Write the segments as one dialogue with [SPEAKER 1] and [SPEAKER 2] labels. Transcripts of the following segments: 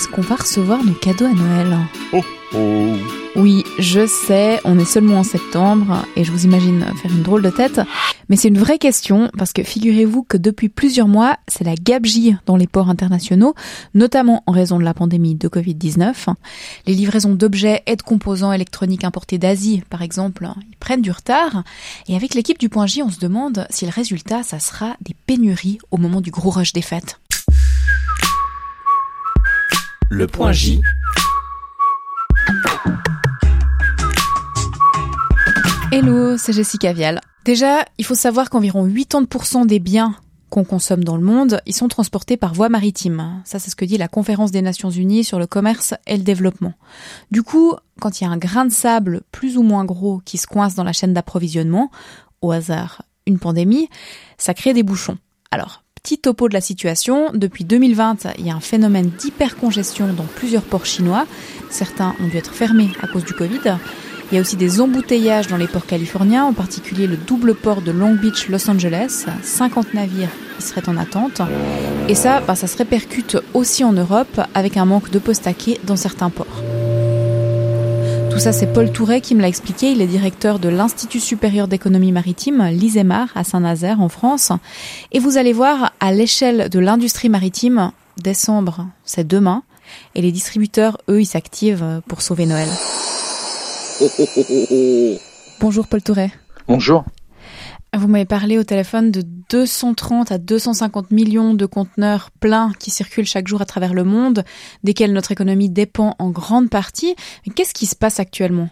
[SPEAKER 1] est-ce qu'on va recevoir nos cadeaux à Noël
[SPEAKER 2] Oh oh
[SPEAKER 1] Oui, je sais, on est seulement en septembre et je vous imagine faire une drôle de tête, mais c'est une vraie question parce que figurez-vous que depuis plusieurs mois, c'est la gabegie dans les ports internationaux, notamment en raison de la pandémie de Covid-19. Les livraisons d'objets et de composants électroniques importés d'Asie, par exemple, ils prennent du retard et avec l'équipe du Point J, on se demande si le résultat, ça sera des pénuries au moment du gros rush des fêtes.
[SPEAKER 2] Le point J.
[SPEAKER 1] Hello, c'est Jessica Vial. Déjà, il faut savoir qu'environ 80% des biens qu'on consomme dans le monde, ils sont transportés par voie maritime. Ça, c'est ce que dit la Conférence des Nations Unies sur le commerce et le développement. Du coup, quand il y a un grain de sable plus ou moins gros qui se coince dans la chaîne d'approvisionnement, au hasard une pandémie, ça crée des bouchons. Alors, petit topo de la situation, depuis 2020, il y a un phénomène d'hypercongestion dans plusieurs ports chinois. Certains ont dû être fermés à cause du Covid. Il y a aussi des embouteillages dans les ports californiens, en particulier le double port de Long Beach, Los Angeles. 50 navires qui seraient en attente. Et ça, bah, ça se répercute aussi en Europe avec un manque de postes à dans certains ports. Tout ça, c'est Paul Touret qui me l'a expliqué. Il est directeur de l'Institut supérieur d'économie maritime, l'ISEMAR, à Saint-Nazaire, en France. Et vous allez voir, à l'échelle de l'industrie maritime, décembre, c'est demain. Et les distributeurs, eux, ils s'activent pour sauver Noël. Bonjour Paul Touret.
[SPEAKER 3] Bonjour.
[SPEAKER 1] Vous m'avez parlé au téléphone de 230 à 250 millions de conteneurs pleins qui circulent chaque jour à travers le monde, desquels notre économie dépend en grande partie. Qu'est-ce qui se passe actuellement?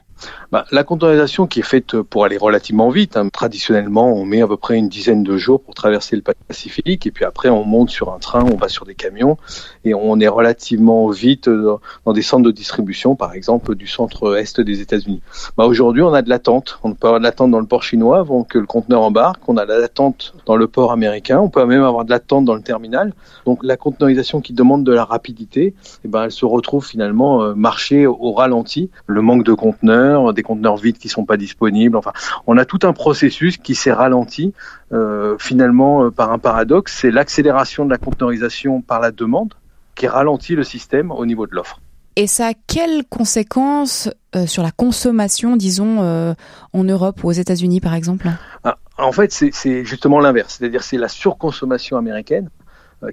[SPEAKER 3] Bah, la contournisation qui est faite pour aller relativement vite, hein. traditionnellement on met à peu près une dizaine de jours pour traverser le Pacifique et puis après on monte sur un train, on va sur des camions et on est relativement vite dans des centres de distribution, par exemple du centre-est des États-Unis. Bah, Aujourd'hui on a de l'attente, on peut avoir de l'attente dans le port chinois avant que le conteneur embarque, on a de l'attente dans le port américain, on peut même avoir de l'attente dans le terminal. Donc la conteneurisation qui demande de la rapidité, eh ben, elle se retrouve finalement euh, marcher au ralenti, le manque de conteneurs, des conteneurs vides qui sont pas disponibles. Enfin, on a tout un processus qui s'est ralenti euh, finalement euh, par un paradoxe, c'est l'accélération de la conteneurisation par la demande qui ralentit le système au niveau de l'offre.
[SPEAKER 1] Et ça a quelles conséquences euh, sur la consommation, disons, en Europe ou aux États-Unis par exemple?
[SPEAKER 3] Ah, En fait, c'est justement l'inverse, c'est-à-dire c'est la surconsommation américaine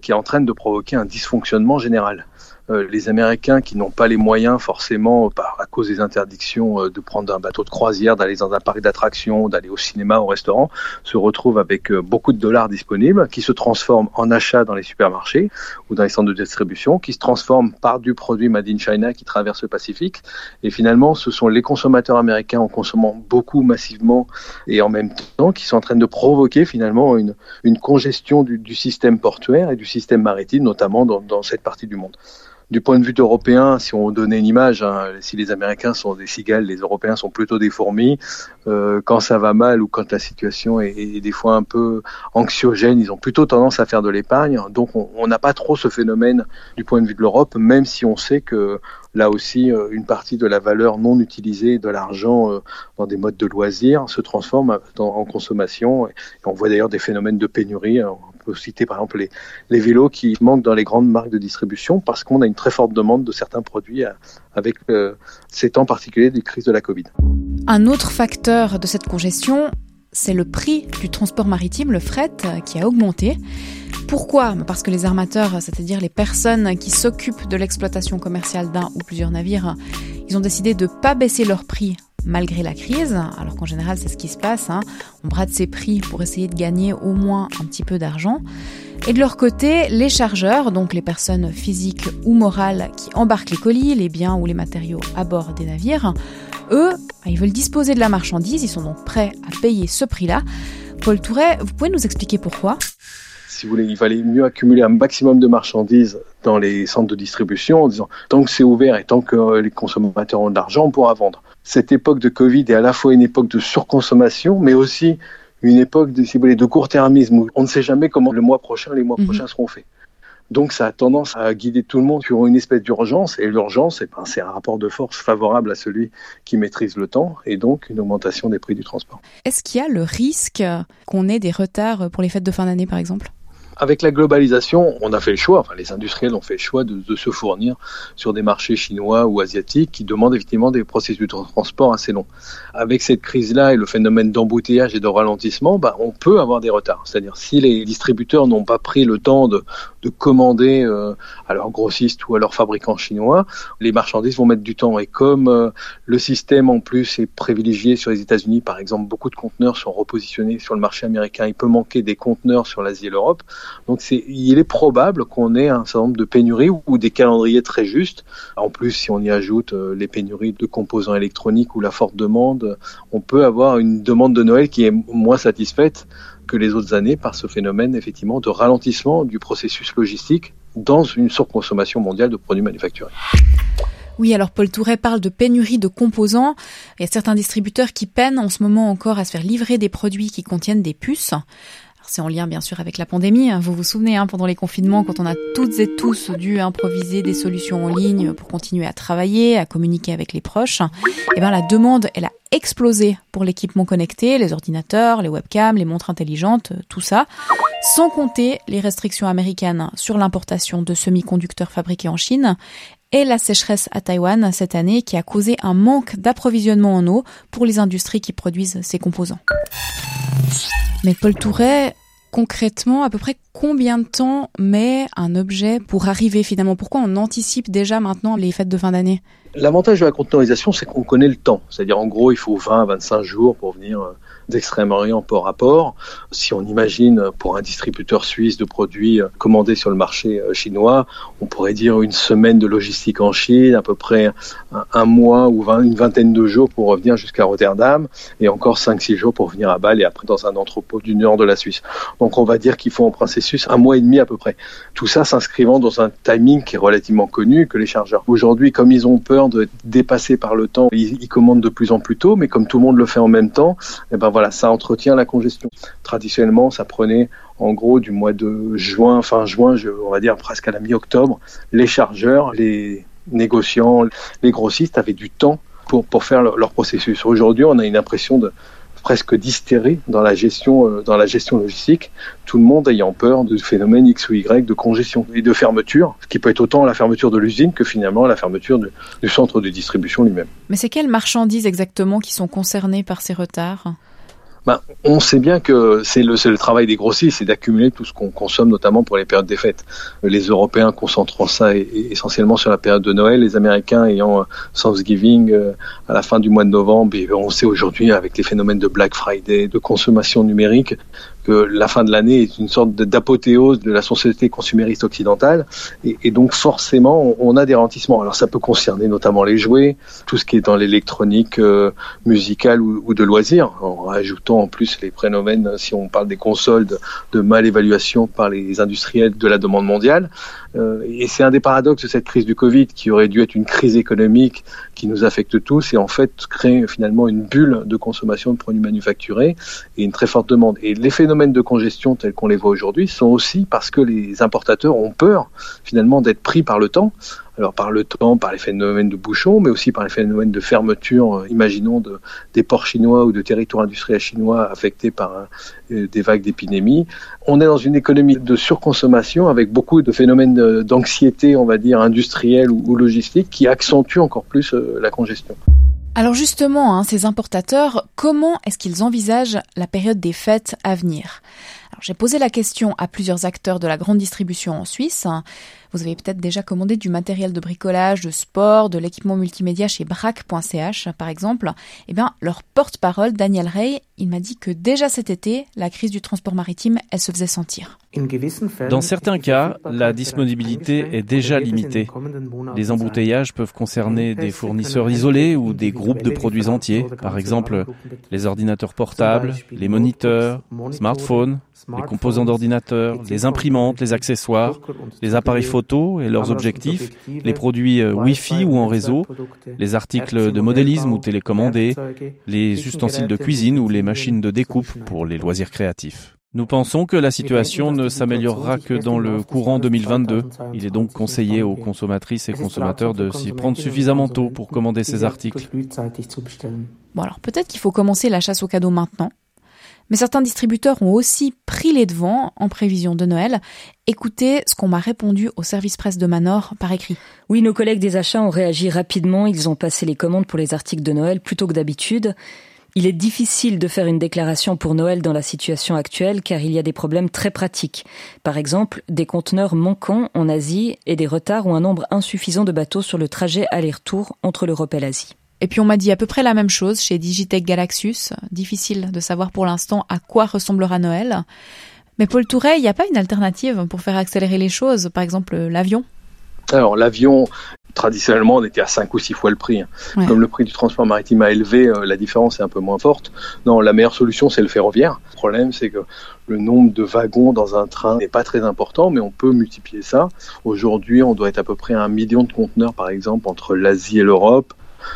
[SPEAKER 3] qui est en train de provoquer un dysfonctionnement général. Euh, les Américains qui n'ont pas les moyens forcément, par, à cause des interdictions, euh, de prendre un bateau de croisière, d'aller dans un parc d'attractions, d'aller au cinéma, au restaurant, se retrouvent avec euh, beaucoup de dollars disponibles qui se transforment en achats dans les supermarchés ou dans les centres de distribution, qui se transforment par du produit Made in China qui traverse le Pacifique. Et finalement, ce sont les consommateurs américains en consommant beaucoup massivement et en même temps qui sont en train de provoquer finalement une, une congestion du, du système portuaire et du système maritime, notamment dans, dans cette partie du monde du point de vue européen, si on donnait une image, hein, si les Américains sont des cigales, les Européens sont plutôt des fourmis. Euh, quand ça va mal ou quand la situation est, des fois un peu anxiogène, ils ont plutôt tendance à faire de l'épargne. Donc on n'a pas trop ce phénomène du point de vue de l'Europe, même si on sait que là aussi, euh, une partie de la valeur non utilisée de l'argent euh, dans des modes de loisirs se transforme en consommation. On voit d'ailleurs des phénomènes de pénurie citer par exemple les, les vélos qui manquent dans les grandes marques de distribution parce qu'on a une très forte demande de certains produits euh, avec euh, ces temps particuliers des crises de la Covid.
[SPEAKER 1] Un autre facteur de cette congestion, c'est le prix du transport maritime, le fret, euh, qui a augmenté. Pourquoi? Parce que les armateurs, c'est-à-dire les personnes qui s'occupent de l'exploitation commerciale d'un ou plusieurs navires, ils ont décidé de ne pas baisser leur prix malgré la crise, alors qu'en général c'est ce qui se passe, hein. on brade ses prix pour essayer de gagner au moins un petit peu d'argent. Et de leur côté, les chargeurs, donc les personnes physiques ou morales qui embarquent les colis, les biens ou les matériaux à bord des navires, eux, bah, ils veulent disposer de la marchandise, ils sont donc prêts à payer ce prix-là. Paul Touret, vous pouvez nous expliquer pourquoi?
[SPEAKER 3] Si vous voulez, il valait mieux accumuler un maximum de marchandises dans les centres de distribution en disant tant que c'est ouvert et tant que les consommateurs ont de l'argent, on pourra vendre cette époque de Covid est à la fois une époque de surconsommation, mais aussi une époque de, si vous voulez, de court-termisme où on ne sait jamais comment le mois prochain, les mois mhm. prochains seront faits. Donc ça a tendance à guider tout le monde sur une espèce d'urgence, et l'urgence, eh ben, c'est un rapport de force favorable à celui qui maîtrise le temps, et donc une augmentation des prix du transport.
[SPEAKER 1] Est-ce qu'il y a le risque qu'on ait des retards pour les fêtes de fin d'année, par exemple?
[SPEAKER 3] Avec la globalisation, on a fait le choix, enfin les industriels ont fait le choix de, de, se fournir sur des marchés chinois ou asiatiques qui demandent effectivement des processus de transport assez longs. Avec cette crise-là et le phénomène d'embouteillage et de ralentissement, bah, on peut avoir des retards. C'est-à-dire si les distributeurs n'ont pas pris le temps de, de commander euh, à leurs grossistes ou à leurs fabricants chinois, les marchandises vont mettre du temps. Et comme euh, le système en plus est privilégié sur les États-Unis, par exemple, beaucoup de conteneurs sont repositionnés sur le marché américain, il peut manquer des conteneurs sur l'Asie et l'Europe. Donc il est probable qu'on ait un certain nombre de pénuries ou, des calendriers très justes. En plus, si on y ajoute euh, les pénuries de composants électroniques ou la forte demande, on peut avoir une demande de Noël qui est moins satisfaite que les autres années par ce phénomène effectivement de ralentissement du processus logistique dans une surconsommation mondiale de produits manufacturés.
[SPEAKER 1] Oui, alors Paul Touret parle de pénurie de composants. Il y a certains distributeurs qui peinent en ce moment encore à se faire livrer des produits qui contiennent des puces. C'est en lien bien sûr avec la pandémie. Vous vous souvenez, hein, pendant les confinements, quand on a toutes et tous dû improviser des solutions en ligne pour continuer à travailler, à communiquer avec les proches, eh bien la demande, elle a explosé pour l'équipement connecté, les ordinateurs, les webcams, les montres intelligentes, tout ça, sans compter les restrictions américaines sur l'importation de semi-conducteurs fabriqués en Chine et la sécheresse à Taïwan cette année qui a causé un manque d'approvisionnement en eau pour les industries qui produisent ces composants. Mais Paul Touret, concrètement, à peu près combien de temps met un objet pour arriver finalement? Pourquoi on anticipe déjà maintenant les fêtes de fin d'année?
[SPEAKER 3] L'avantage de la conteneurisation, c'est qu'on connaît le temps. C'est-à-dire, en gros, il faut 20 à 25 jours pour venir euh, d'Extrême-Orient port à port. Si on imagine pour un distributeur suisse de produits euh, commandés sur le marché euh, chinois, on pourrait dire une semaine de logistique en Chine, à peu près un, mois ou une vingtaine de jours pour revenir jusqu'à Rotterdam, et encore 5-6 jours pour venir à Bâle et après dans un entrepôt du nord de la Suisse. Donc on va dire qu'il faut en un mois et demi à peu près. Tout ça s'inscrivant dans un timing qui est relativement connu que les chargeurs. Aujourd'hui, comme ils ont peur de dépasser par le temps, ils, commandent de plus en plus tôt, mais comme tout le monde le fait en même temps, eh ben voilà, ça entretient la congestion. Traditionnellement, ça prenait en gros du mois de juin, fin juin, on va dire presque à la mi-octobre, les chargeurs, les négociants, les grossistes avaient du temps pour, pour faire leur, processus. Aujourd'hui, on a une impression de presque d'hystérie dans la gestion euh, dans la gestion logistique, tout le monde ayant peur de phénomènes X ou Y de congestion et de fermeture, ce qui peut être autant la fermeture de l'usine que finalement la fermeture du centre de distribution lui-même.
[SPEAKER 1] Mais c'est quelles marchandises exactement qui sont concernées par ces retards?
[SPEAKER 3] Ben, on sait bien que c'est le, le, travail des grossistes, c'est d'accumuler tout ce qu'on consomme, notamment pour les périodes des fêtes. Les Européens concentrant ça essentiellement sur la période de Noël, les Américains ayant euh, Thanksgiving euh, à la fin du mois de novembre. Et on sait aujourd'hui, avec les phénomènes de Black Friday, de consommation numérique, que la fin de l'année est une sorte d'apothéose de la société consumériste occidentale, et, donc forcément on a des ralentissements. Alors ça peut concerner notamment les jouets, tout ce qui est dans l'électronique euh, musicale ou, de loisirs, en rajoutant en plus les phénomènes, si on parle des consoles, de, de mal évaluation par les industriels de la demande mondiale. Euh, et c'est un des paradoxes de cette crise du Covid qui aurait dû être une crise économique qui nous affecte tous et en fait créer finalement une bulle de consommation de produits manufacturés et une très forte demande. Et les phénomènes de congestion tels qu'on les voit aujourd'hui sont aussi parce que les importateurs ont peur finalement d'être pris par le temps alors par le temps, par les phénomènes de bouchons, mais aussi par les phénomènes de fermeture, euh, imaginons, de, des ports chinois ou de territoires industriels chinois affectés par euh, des vagues d'épidémie. On est dans une économie de surconsommation avec beaucoup de phénomènes d'anxiété, on va dire, industrielle ou, logistique, qui accentuent encore plus euh, la congestion.
[SPEAKER 1] Alors justement, hein, ces importateurs, comment est-ce qu'ils envisagent la période des fêtes à venir? J'ai posé la question à plusieurs acteurs de la grande distribution en Suisse. Vous avez peut-être déjà commandé du matériel de bricolage, de sport, de l'équipement multimédia chez brac.ch par exemple. Eh bien, leur porte-parole, Daniel Rey, il m'a dit que déjà cet été, la crise du transport maritime, elle se faisait sentir.
[SPEAKER 2] Dans certains cas, la disponibilité est déjà limitée. Les embouteillages peuvent concerner des fournisseurs isolés ou des groupes de produits entiers, par exemple les ordinateurs portables, les moniteurs, smartphones, les composants d'ordinateurs, les imprimantes, les accessoires, les appareils photo et leurs objectifs, les produits euh, Wi-Fi ou en réseau, les articles de modélisme ou télécommandés, les ustensiles de cuisine ou les machines de découpe pour les loisirs créatifs. Nous pensons que la situation ne s'améliorera que dans le courant 2022. Il est donc conseillé aux consommatrices et consommateurs de s'y prendre suffisamment tôt pour commander ces articles.
[SPEAKER 1] Bon alors peut-être qu'il faut commencer la chasse aux cadeaux maintenant Mais certains distributeurs ont aussi pris les devants en prévision de Noël. Écoutez ce qu'on m'a répondu au service presse de Manor par écrit.
[SPEAKER 4] Oui, nos collègues des achats ont réagi rapidement. Ils ont passé les commandes pour les articles de Noël plutôt que d'habitude. Il est difficile de faire une déclaration pour Noël dans la situation actuelle car il y a des problèmes très pratiques. Par exemple, des conteneurs manquants en Asie et des retards ou un nombre insuffisant de bateaux sur le trajet aller-retour entre l'Europe et l'Asie.
[SPEAKER 1] Et puis on m'a dit à peu près la même chose chez Digitech Galaxus. Difficile de savoir pour l'instant à quoi ressemblera Noël. Mais Paul Touret, il n'y a pas une alternative pour faire accélérer les choses, par exemple l'avion?
[SPEAKER 3] Alors l'avion, traditionnellement, on était à 5 ou 6 fois le prix. Comme le prix du transport maritime a élevé, euh, la différence est un peu moins forte. Non, la meilleure solution, c'est le ferroviaire. Le problème, c'est que le nombre de wagons dans un train n'est pas très important, mais on peut multiplier ça. Aujourd'hui, on doit être à peu près à un million de conteneurs, par exemple, entre l'Asie et l'Europe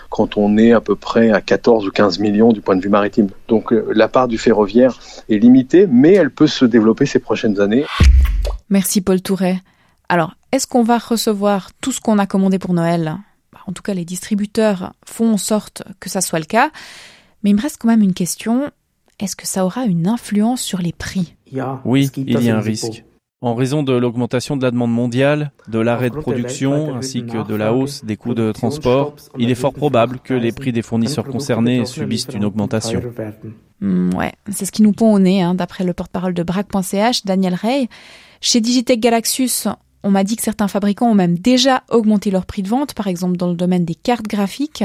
[SPEAKER 3] quand on est à peu près à 14 ou 15 millions du point de vue maritime. Donc euh, la part du ferroviaire est limitée, mais elle peut se développer ces prochaines années.
[SPEAKER 1] Merci Paul Touret. Alors, est-ce qu'on va recevoir tout ce qu'on a commandé pour Noël? Bah, En tout cas, les distributeurs font en sorte que ça soit le cas. Mais il me reste quand même une question. Est-ce que ça aura une influence sur les prix?
[SPEAKER 2] Oui, il y a un risque. En raison de l'augmentation de la demande mondiale, de l'arrêt de production ainsi que de la hausse des coûts de transport, il est fort probable que les prix des fournisseurs concernés subissent une augmentation.
[SPEAKER 1] Hmm, ouais, c'est ce qui nous pond au nez, hein, d'après le porte-parole de Brack.ch, Daniel Rey. Chez Digitech Galaxus, on m'a dit que certains fabricants ont même déjà augmenté leur prix de vente, par exemple dans le domaine des cartes graphiques.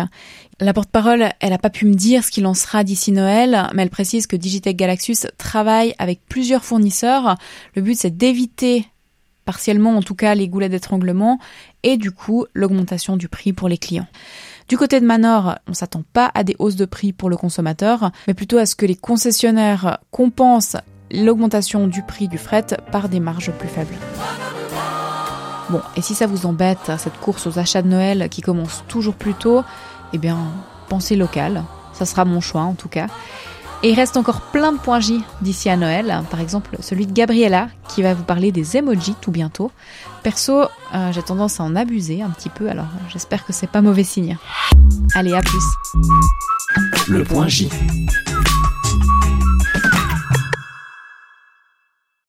[SPEAKER 1] La porte-parole, elle n'a pas pu me dire ce qu'il en sera d'ici Noël, mais elle précise que Digitech Galaxus travaille avec plusieurs fournisseurs. Le but, c'est d'éviter partiellement en tout cas les goulets d'étranglement et du coup l'augmentation du prix pour les clients. Du côté de Manor, on s'attend pas à des hausses de prix pour le consommateur, mais plutôt à ce que les concessionnaires compensent l'augmentation du prix du fret par des marges plus faibles. Bon, et si ça vous embête, cette course aux achats de Noël qui commence toujours plus tôt, eh bien, pensez local. Ça sera mon choix en tout cas. Et il reste encore plein de points J d'ici à Noël. Par exemple, celui de Gabriella qui va vous parler des emojis tout bientôt. Perso, euh, j'ai tendance à en abuser un petit peu, alors j'espère que c'est pas mauvais signe. Allez, à plus.
[SPEAKER 5] Le point J.